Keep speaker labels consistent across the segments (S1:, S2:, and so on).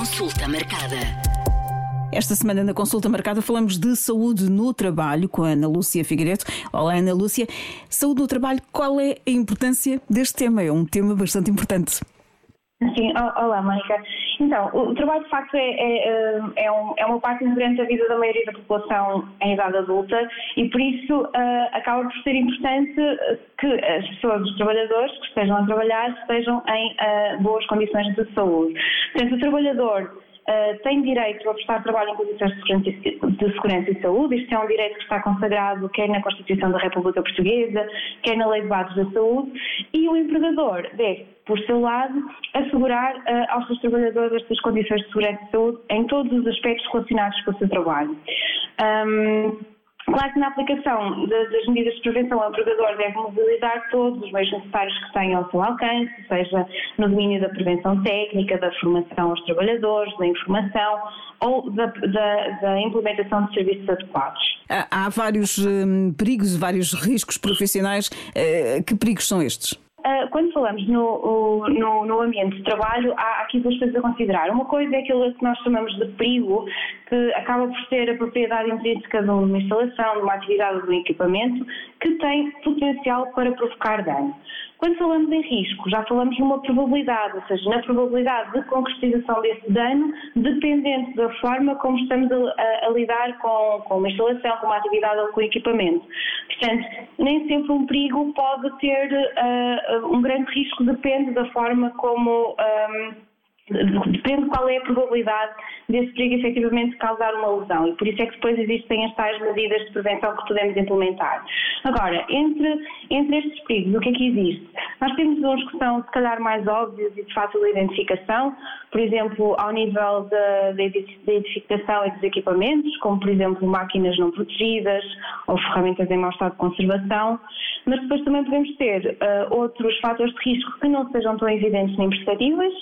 S1: Consulta marcada.
S2: Esta semana na consulta marcada falamos de saúde no trabalho com a Ana Lúcia Figueiredo. Olá, Ana Lúcia. Saúde no trabalho, qual é a importância deste tema? É um tema bastante importante.
S3: Sim, olá, Mónica. Então, o trabalho de facto é, é, é, um, é, uma parte integrante da vida da maioria da população em idade adulta e por isso uh, acaba por ser importante que as pessoas, os trabalhadores que estejam a trabalhar, estejam em uh, boas condições de saúde. Portanto, o trabalhador Uh, tem direito a prestar trabalho em condições de segurança, de segurança, e saúde. Isto é um direito que está consagrado quer na Constituição da República Portuguesa, quer na Lei de Bases da Saúde, e o empregador deve, por seu lado, assegurar uh, aos seus trabalhadores estas condições de segurança e saúde em todos os aspectos relacionados com o seu trabalho. Um, Claro que na aplicação das medidas de prevenção, o empregador deve mobilizar todos os meios necessários que tenham ao seu alcance, seja no domínio da prevenção técnica, da formação aos trabalhadores, da informação ou da, da, da implementação de serviços adequados.
S2: Há, vários hum, perigos, vários riscos profissionais. Uh, que perigos são estes?
S3: Ah, quando falamos no, no, no, ambiente de trabalho, há aqui duas coisas a considerar. Uma coisa é aquilo que nós chamamos de perigo, que acaba por ser a propriedade intrínseca de uma instalação, de uma atividade ou de um equipamento, que tem potencial para provocar dano. Quando falamos em risco, já falamos numa probabilidade, ou seja, na probabilidade de concretização desse dano, dependente da forma como estamos a, a, a lidar com, com uma instalação, com uma atividade ou com equipamento. Portanto, nem sempre um perigo pode ter uh, um grande risco, depende da forma como. Um, depende qual é a probabilidade desse perigo efetivamente causar uma lesão e por isso é que depois existem as tais medidas de prevenção que podemos implementar. Agora, entre, entre estes perigos, o que é que existe? Nós temos uns que são se calhar mais óbvios e de fácil identificação, por exemplo, ao nível da, identificação e dos equipamentos, como por exemplo máquinas não protegidas ou ferramentas em mau estado de conservação, mas depois também podemos ter uh, outros fatores de risco que não sejam tão evidentes nem perceptíveis,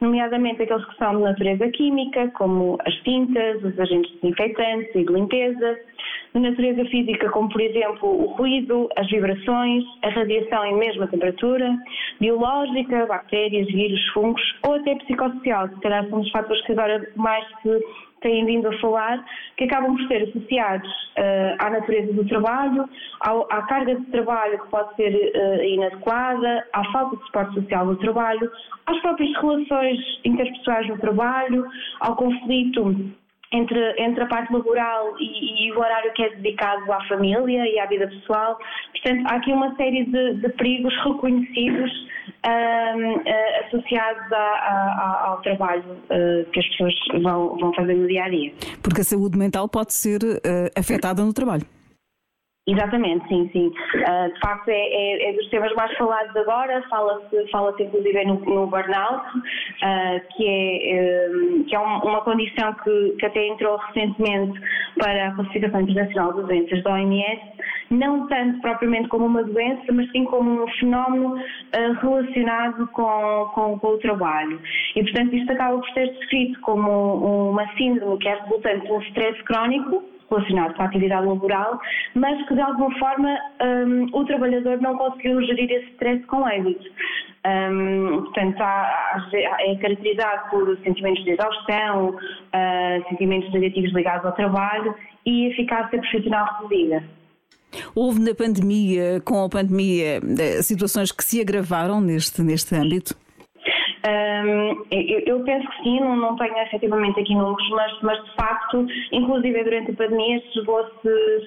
S3: nomeadamente aqueles que são de natureza química, como as tintas, os agentes desinfetantes e de limpeza, de natureza física, como por exemplo o ruído, as vibrações, a radiação e mesmo a temperatura, biológica, bactérias, vírus, fungos ou até psicossocial, que se calhar são os fatores que agora mais se têm vindo a falar, que acabam por ser associados uh, à natureza do trabalho, ao, à carga de trabalho que pode ser uh, inadequada, à falta de suporte social no trabalho, às próprias relações interpessoais no trabalho, ao conflito entre, entre a parte laboral e, e, o horário que é dedicado à família e à vida pessoal. Portanto, há aqui uma série de, de perigos reconhecidos um, uh, associados a, a, ao trabalho uh, que as pessoas vão, vão fazer no dia a dia.
S2: Porque a saúde mental pode ser uh, afetada no trabalho.
S3: Exatamente, sim, sim. Uh, de facto, é, é, é, dos temas mais falados agora, fala-se fala inclusive no, no burnout, uh, que é, um, que é uma condição que, que até entrou recentemente para a Classificação Internacional de Doenças da OMS, não tanto propriamente como uma doença, mas sim como um fenómeno uh, relacionado com, com, com, o trabalho. E, portanto, isto acaba por ser descrito como uma síndrome que é resultante de um stress crónico, relacionado com a atividade laboral, mas que de alguma forma um, o trabalhador não conseguiu gerir esse stress com êxito. Um, portanto, há, é caracterizado por sentimentos de exaustão, uh, sentimentos negativos ligados ao trabalho e eficácia profissional reduzida.
S2: Houve na pandemia, com a pandemia, eh, situações que se agravaram neste, neste âmbito?
S3: Um, eu, eu, penso que sim, não, não tenho efetivamente aqui números, mas, mas de facto, inclusive durante a pandemia,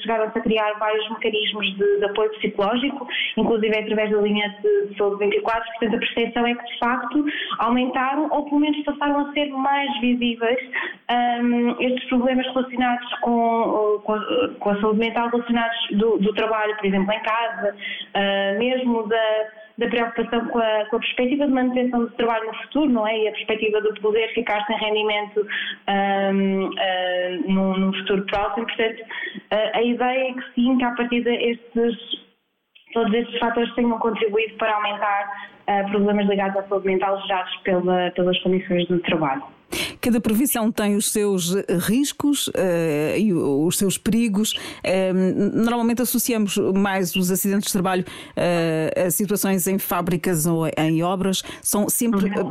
S3: chegaram-se a criar vários mecanismos de, de, apoio psicológico, inclusive através da linha de, de saúde 24, portanto a percepção é que de facto aumentaram ou pelo menos passaram a ser mais visíveis um, estes problemas relacionados com, com, a, com, a, saúde mental, relacionados do, do trabalho, por exemplo, em casa, uh, mesmo da da preocupação com a, com a, perspectiva de manutenção do trabalho no futuro, não é? E a perspectiva de poder ficar sem rendimento um, num, num, futuro próximo. Portanto, uh, a ideia é que sim, que a partir destes, todos estes fatores tenham contribuído para aumentar uh, problemas ligados à saúde mental gerados pela, pelas condições do trabalho.
S2: Cada profissão tem os seus riscos uh, e os seus perigos. Uh, normalmente associamos mais os acidentes de trabalho uh, a situações em fábricas ou em obras. São sempre uhum.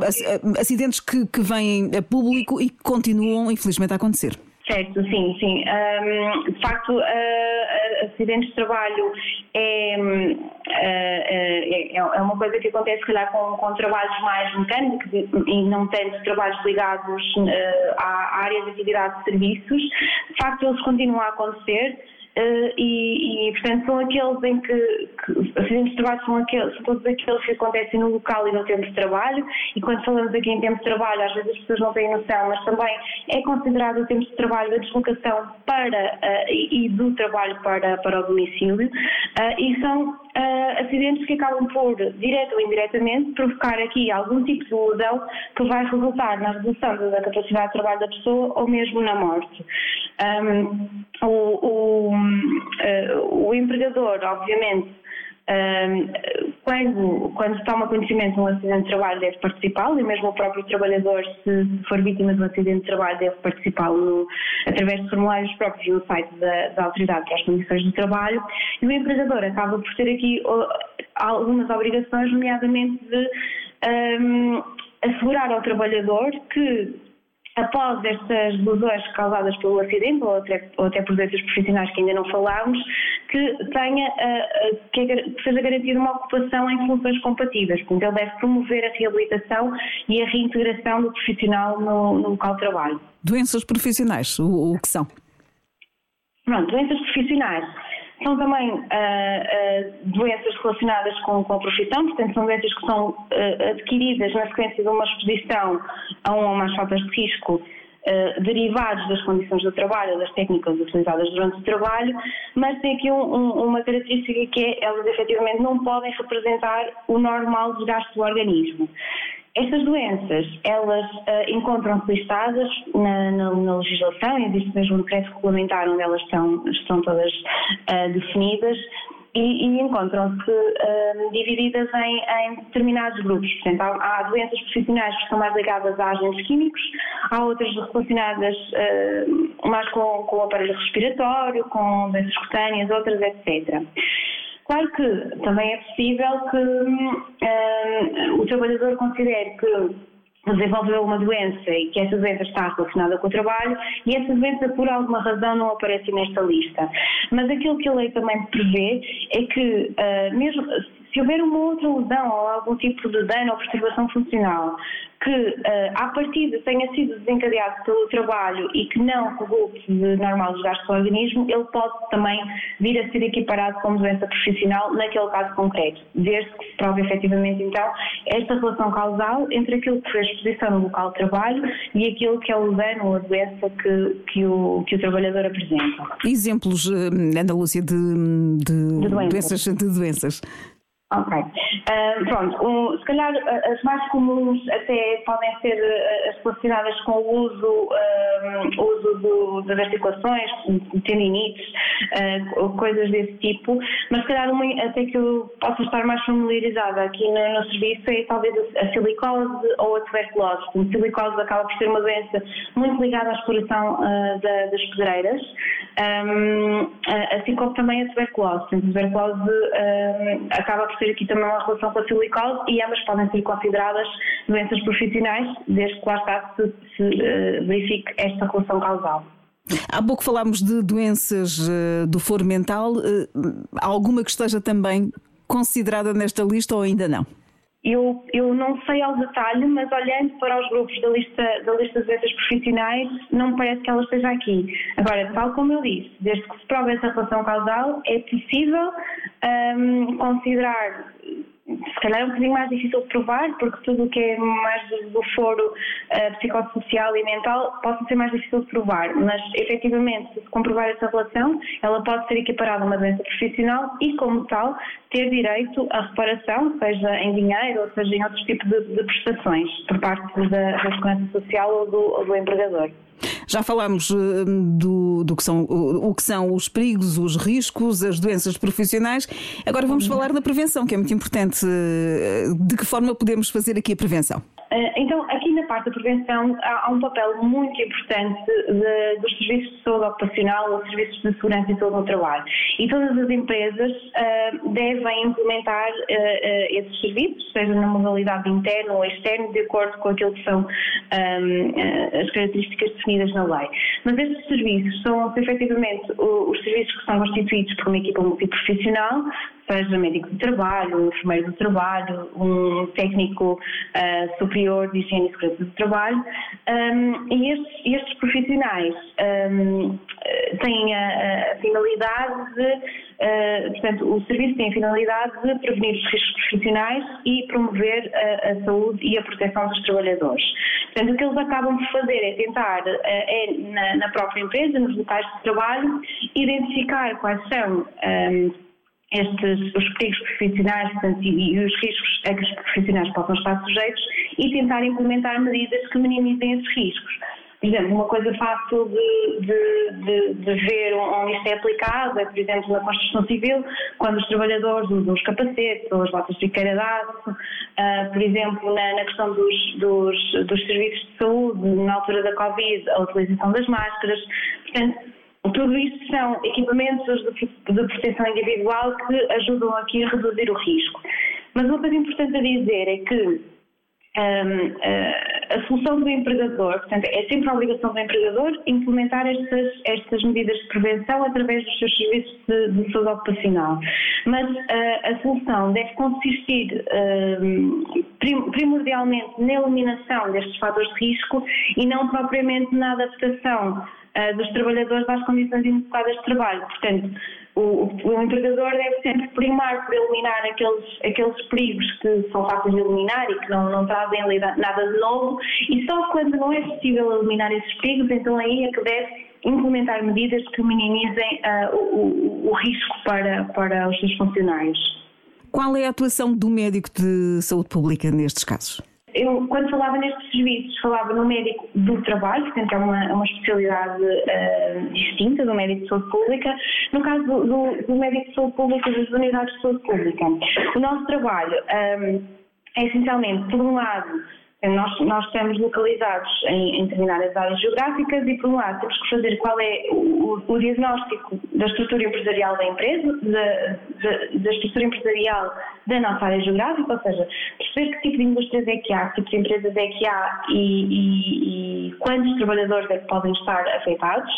S2: acidentes que, que vêm a público e que continuam, infelizmente, a acontecer.
S3: Certo, sim, sim. Um, de facto, uh, acidentes de trabalho é, uh, é, é, uma coisa que acontece, se calhar, com, com trabalhos mais mecânicos e não tanto trabalhos ligados à área de atividade de serviços. De facto, eles continuam a acontecer. Uh, e, e, portanto, são aqueles em que, que acidentes de trabalho são, aqueles, são todos aqueles que acontecem no local e no tempo de trabalho. E quando falamos aqui em tempo de trabalho, às vezes as pessoas não têm noção, mas também é considerado o tempo de trabalho da deslocação para uh, e, e, do trabalho para, para o domicílio. Uh, e são acidentes que acabam por, direto ou indiretamente, provocar aqui algum tipo de lesão que vai resultar na redução da capacidade de trabalho da pessoa ou mesmo na morte. Um, o, o, uh, o, empregador, obviamente, quando, quando toma conhecimento de um acidente de trabalho, deve participar, e mesmo o próprio trabalhador, se for vítima de um acidente de trabalho, deve participar através de formulários próprios no site da, da Autoridade para as Condições de Trabalho. E o empregador acaba por ter aqui algumas obrigações, nomeadamente de um, assegurar ao trabalhador que após estas lesões causadas pelo acidente ou até, ou até por doenças profissionais que ainda não falámos, que tenha uh, que, que seja garantida uma ocupação em funções compatíveis. Portanto, ele deve promover a reabilitação e a reintegração do profissional no, no local de trabalho.
S2: Doenças profissionais, o, o que são?
S3: Pronto, doenças profissionais são também uh, uh, doenças relacionadas com, com, a profissão, portanto, são doenças que são uh, adquiridas na sequência de uma exposição a um ou mais faltas de risco derivados das condições do trabalho, das técnicas utilizadas durante o trabalho, mas tem aqui um, um, uma característica que é elas efetivamente não podem representar o normal desgaste do organismo. Estas doenças, elas uh, encontram-se listadas na, na, na, legislação, existe mesmo um decreto regulamentar onde elas estão, estão todas uh, definidas e, e encontram-se uh, divididas em, em, determinados grupos. Portanto, há, há, doenças profissionais que estão mais ligadas a agentes químicos, há outras relacionadas mais com, com o aparelho respiratório, com doenças cutâneas, outras, etc. Claro que também é possível que um, o trabalhador considere que desenvolveu uma doença e que essa doença está relacionada com o trabalho e essa doença por alguma razão não aparece nesta lista. Mas aquilo que a lei também prevê é que uh, mesmo se houver uma outra lesão ou algum tipo de dano ou perturbação funcional que uh, à partida tenha sido desencadeado pelo trabalho e que não resulte de normal desgaste do organismo, ele pode também vir a ser equiparado como doença profissional naquele caso concreto, desde que se prove efetivamente então esta relação causal entre aquilo que foi a exposição no local de trabalho e aquilo que é o dano ou a doença que, que, o, que o trabalhador apresenta.
S2: Exemplos, eh, Ana Lúcia, de, de, de doenças. De doenças.
S3: Ok. Uh, pronto, um, se calhar as mais comuns até podem ser as relacionadas com o uso, um, uso do, das articulações, tendinites, uh, coisas desse tipo, mas se calhar uma até que eu possa estar mais familiarizada aqui no, no serviço é talvez a silicose ou a tuberculose. A silicose acaba por ser uma doença muito ligada à exploração uh, da, das pedreiras, um, assim como também a tuberculose. A tuberculose acaba por ter aqui também uma relação com a silicose e ambas podem ser consideradas doenças profissionais, desde que lá está se, se uh, verifique esta relação causal.
S2: Há pouco falámos de doenças uh, do foro mental. Uh, alguma que esteja também considerada nesta lista ou ainda não?
S3: Eu, eu não sei ao detalhe, mas olhando para os grupos da lista, da lista de doenças profissionais, não me parece que ela esteja aqui. Agora, tal como eu disse, desde que se prove essa relação causal, é possível um, considerar se calhar é um bocadinho mais difícil de provar, porque tudo o que é mais do, foro uh, psicossocial e mental pode ser mais difícil de provar, mas efetivamente, se comprovar essa relação, ela pode ser equiparada a uma doença profissional e, como tal, ter direito à reparação, seja em dinheiro ou seja em outros tipos de, de prestações, por parte da, da Segurança Social ou do, ou do empregador.
S2: Já falámos eh, do, do que são, o, o, que são os perigos, os riscos, as doenças profissionais. Agora vamos uhum. falar da prevenção, que é muito importante. Eh, de que forma podemos fazer aqui a prevenção?
S3: Eh, então, aqui na parte da prevenção há, há um papel muito importante de, dos serviços de saúde ocupacional, dos serviços de segurança e saúde no trabalho. E todas as empresas uh, devem implementar uh, esses serviços, seja na modalidade interna ou externa, de acordo com aquilo que são um, as características definidas na lei. Mas estes serviços são efetivamente os serviços que são constituídos por uma equipa multiprofissional, seja médico de trabalho, enfermeiro de trabalho, um técnico uh, superior de higiene e segurança do trabalho. Um, e estes, estes profissionais um, têm a, a finalidade de, uh, portanto, o serviço tem a finalidade de prevenir os riscos profissionais e promover a, a, saúde e a proteção dos trabalhadores. Portanto, o que eles acabam por fazer é tentar, uh, é na, na, própria empresa, nos locais de trabalho, identificar quais são um, estes, os perigos profissionais portanto, e, os riscos a que os profissionais possam estar sujeitos e tentar implementar medidas que minimizem esses riscos. Por exemplo, uma coisa fácil de, de, de, de ver onde isto é aplicado é, por exemplo, na construção civil, quando os trabalhadores usam os capacetes ou as botas de biqueira uh, por exemplo, na, na questão dos, dos, dos serviços de saúde, na altura da Covid, a utilização das máscaras. Portanto, tudo isto são equipamentos de, proteção individual que ajudam aqui a reduzir o risco. Mas uma coisa importante a dizer é que um, a solução do empregador, portanto, é sempre a obrigação do empregador implementar estas, estas medidas de prevenção através dos seus serviços de, de saúde ocupacional. Mas uh, a solução deve consistir um, primordialmente na eliminação destes fatores de risco e não propriamente na adaptação uh, dos trabalhadores às condições inadequadas de trabalho. Portanto, o, o, empregador deve sempre primar por eliminar aqueles, aqueles perigos que são fáceis de eliminar e que não, não trazem nada de novo, e só quando não é possível eliminar esses perigos, então aí é que deve implementar medidas que minimizem uh, o, o, risco para, para os seus funcionários.
S2: Qual é a atuação do médico de saúde pública nestes casos?
S3: Eu, quando falava nestes serviços, falava no médico do trabalho, portanto é uma, é uma especialidade uh, distinta do médico de saúde pública. No caso do, do, médico de saúde pública, das unidades de saúde pública, o nosso trabalho um, eh, é essencialmente, por um lado, nós, nós estamos localizados em, em, determinadas áreas geográficas e, por um lado, temos que fazer qual é o, o diagnóstico da estrutura empresarial da empresa, da, da, da, estrutura empresarial da nossa área geográfica, ou seja, perceber que tipo de indústrias é que há, que tipo de empresas é que há e, e, e quantos trabalhadores é que podem estar afetados.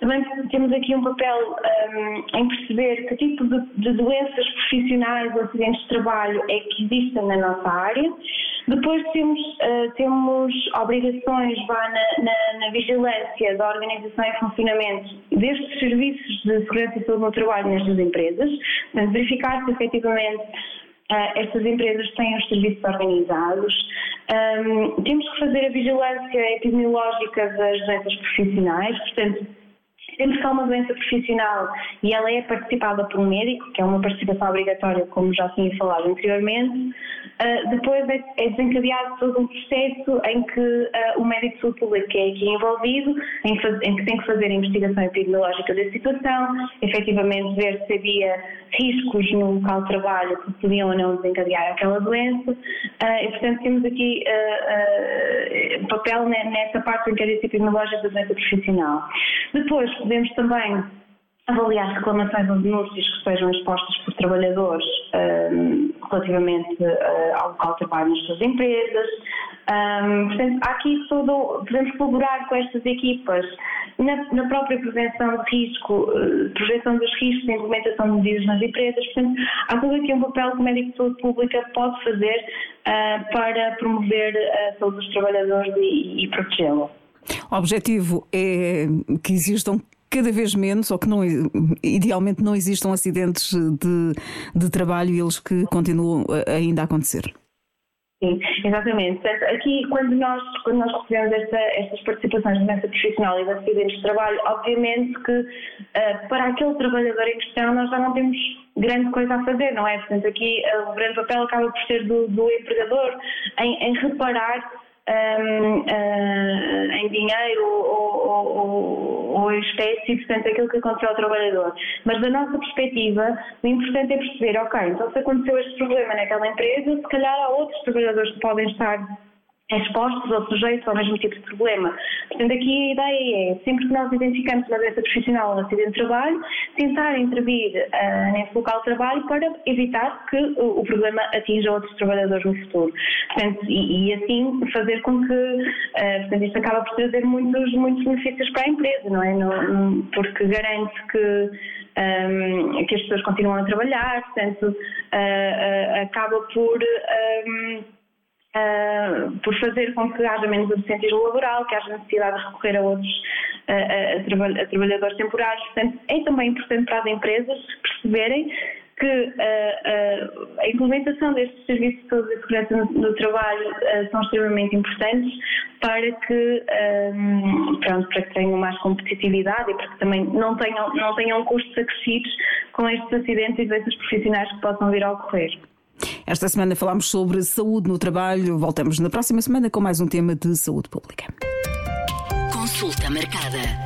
S3: Também temos aqui um papel um, em perceber que tipo de, de doenças profissionais ou acidentes de trabalho é que existem na nossa área. Depois temos, uh, temos obrigações vá, na, na, na, vigilância da organização e funcionamento destes serviços de segurança e saúde no trabalho nestas empresas, verificar se efetivamente uh, estas empresas têm os serviços organizados. Um, temos que fazer a vigilância epidemiológica das doenças profissionais, portanto, temos que há uma doença profissional e ela é participada por um médico, que é uma participação obrigatória, como já tinha falado anteriormente, uh, depois é, é, desencadeado todo um processo em que uh, o médico de saúde pública é aqui envolvido, em que, faz, em que, tem que fazer a investigação epidemiológica da situação, efetivamente ver se havia riscos no local de trabalho que podiam ou não desencadear aquela doença, uh, e portanto temos aqui um papel nessa parte do inquérito epidemiológico da doença profissional. Depois, podemos também avaliar reclamações ou denúncias que sejam expostas por trabalhadores um, relativamente uh, ao local de trabalho nas suas empresas. Um, portanto, há aqui todo, podemos colaborar com estas equipas na, na própria prevenção de risco, uh, prevenção dos riscos, implementação de medidas nas empresas. Portanto, há todo aqui um papel que o médico de saúde pública pode fazer uh, para promover a saúde dos trabalhadores e, e protegê-la.
S2: O objetivo é que existam cada vez menos, ou que não, idealmente não existam acidentes de, de trabalho e eles que continuam ainda a acontecer.
S3: Sim, exatamente. Aqui, quando nós, quando nós recebemos esta, estas participações de doença profissional e de acidentes de trabalho, obviamente que uh, para aquele trabalhador em questão nós já não temos grande coisa a fazer, não é? Portanto, aqui uh, o grande papel acaba por ser do, do empregador em, em reparar um, uh, em dinheiro ou, ou, ou, em espécie, portanto, aquilo que aconteceu ao trabalhador. Mas da nossa perspectiva, o importante é perceber, ok, então se aconteceu este problema naquela empresa, se calhar há outros trabalhadores que podem estar expostos ou sujeitos ao mesmo tipo de problema. Portanto, aqui a ideia é, sempre que nós identificamos uma doença profissional ou um acidente de trabalho, tentar intervir uh, nesse local de trabalho para evitar que o, o, problema atinja outros trabalhadores no futuro. Portanto, e, e assim fazer com que, uh, portanto, isto acaba por trazer muitos, muitos benefícios para a empresa, não é? Porque garante que um, que as pessoas continuam a trabalhar, portanto, uh, uh, acaba por. Um, uh, por fazer com que haja menos absentismo laboral, que haja necessidade de recorrer a outros a, a, a trabalhadores temporários. Portanto, é também importante para as empresas perceberem que uh, uh, a implementação destes serviços de saúde e segurança no, no trabalho uh, são extremamente importantes para que, um, pronto, para que tenham mais competitividade e para que também não tenham, não tenham custos acrescidos com estes acidentes e doenças profissionais que possam vir a ocorrer.
S2: Esta semana falámos sobre saúde no trabalho. Voltamos na próxima semana com mais um tema de saúde pública. Consulta marcada.